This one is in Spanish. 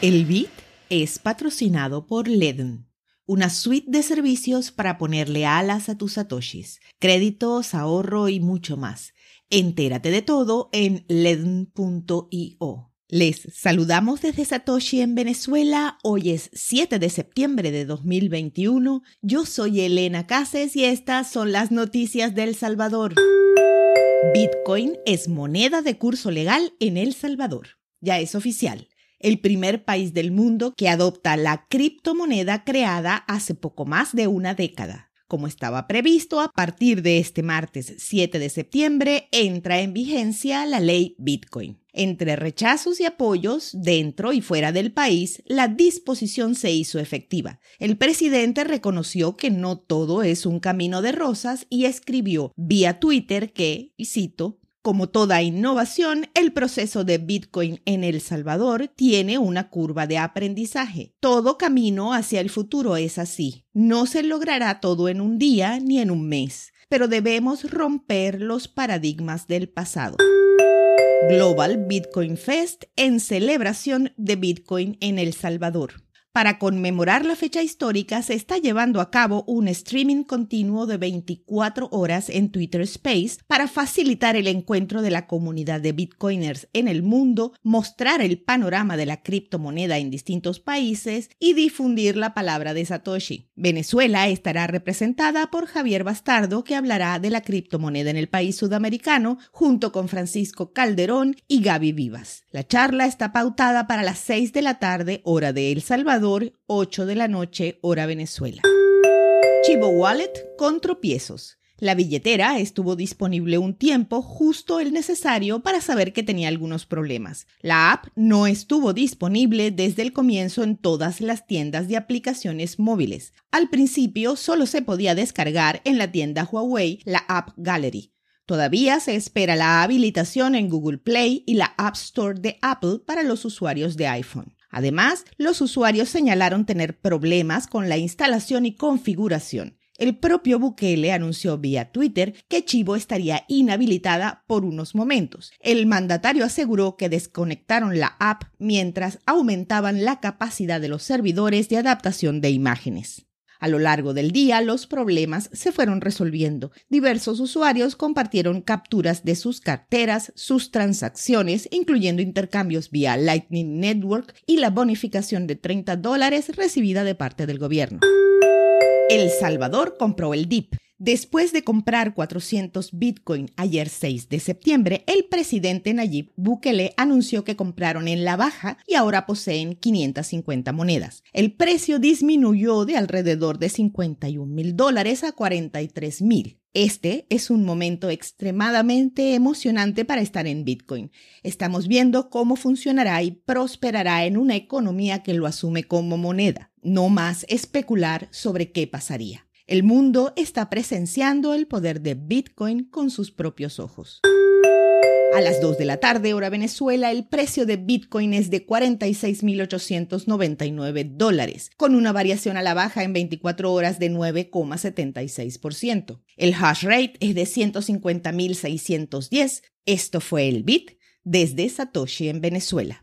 El Bit es patrocinado por Ledn, una suite de servicios para ponerle alas a tus satoshis, créditos, ahorro y mucho más. Entérate de todo en ledn.io. Les saludamos desde Satoshi en Venezuela. Hoy es 7 de septiembre de 2021. Yo soy Elena Cases y estas son las noticias del Salvador. Bitcoin es moneda de curso legal en El Salvador. Ya es oficial el primer país del mundo que adopta la criptomoneda creada hace poco más de una década. Como estaba previsto, a partir de este martes 7 de septiembre entra en vigencia la ley Bitcoin. Entre rechazos y apoyos, dentro y fuera del país, la disposición se hizo efectiva. El presidente reconoció que no todo es un camino de rosas y escribió vía Twitter que, y cito, como toda innovación, el proceso de Bitcoin en El Salvador tiene una curva de aprendizaje. Todo camino hacia el futuro es así. No se logrará todo en un día ni en un mes, pero debemos romper los paradigmas del pasado. Global Bitcoin Fest en celebración de Bitcoin en El Salvador. Para conmemorar la fecha histórica se está llevando a cabo un streaming continuo de 24 horas en Twitter Space para facilitar el encuentro de la comunidad de bitcoiners en el mundo, mostrar el panorama de la criptomoneda en distintos países y difundir la palabra de Satoshi. Venezuela estará representada por Javier Bastardo que hablará de la criptomoneda en el país sudamericano junto con Francisco Calderón y Gaby Vivas. La charla está pautada para las 6 de la tarde hora de El Salvador 8 de la noche, hora Venezuela. Chivo Wallet con tropiezos. La billetera estuvo disponible un tiempo, justo el necesario para saber que tenía algunos problemas. La app no estuvo disponible desde el comienzo en todas las tiendas de aplicaciones móviles. Al principio solo se podía descargar en la tienda Huawei la App Gallery. Todavía se espera la habilitación en Google Play y la App Store de Apple para los usuarios de iPhone. Además, los usuarios señalaron tener problemas con la instalación y configuración. El propio Bukele anunció vía Twitter que Chivo estaría inhabilitada por unos momentos. El mandatario aseguró que desconectaron la app mientras aumentaban la capacidad de los servidores de adaptación de imágenes. A lo largo del día, los problemas se fueron resolviendo. Diversos usuarios compartieron capturas de sus carteras, sus transacciones, incluyendo intercambios vía Lightning Network y la bonificación de 30 dólares recibida de parte del gobierno. El Salvador compró el DIP Después de comprar 400 Bitcoin ayer 6 de septiembre, el presidente Nayib Bukele anunció que compraron en la baja y ahora poseen 550 monedas. El precio disminuyó de alrededor de 51 mil dólares a 43 mil. Este es un momento extremadamente emocionante para estar en Bitcoin. Estamos viendo cómo funcionará y prosperará en una economía que lo asume como moneda, no más especular sobre qué pasaría. El mundo está presenciando el poder de Bitcoin con sus propios ojos. A las 2 de la tarde, hora Venezuela, el precio de Bitcoin es de 46.899 dólares, con una variación a la baja en 24 horas de 9,76%. El hash rate es de 150.610. Esto fue el Bit desde Satoshi en Venezuela.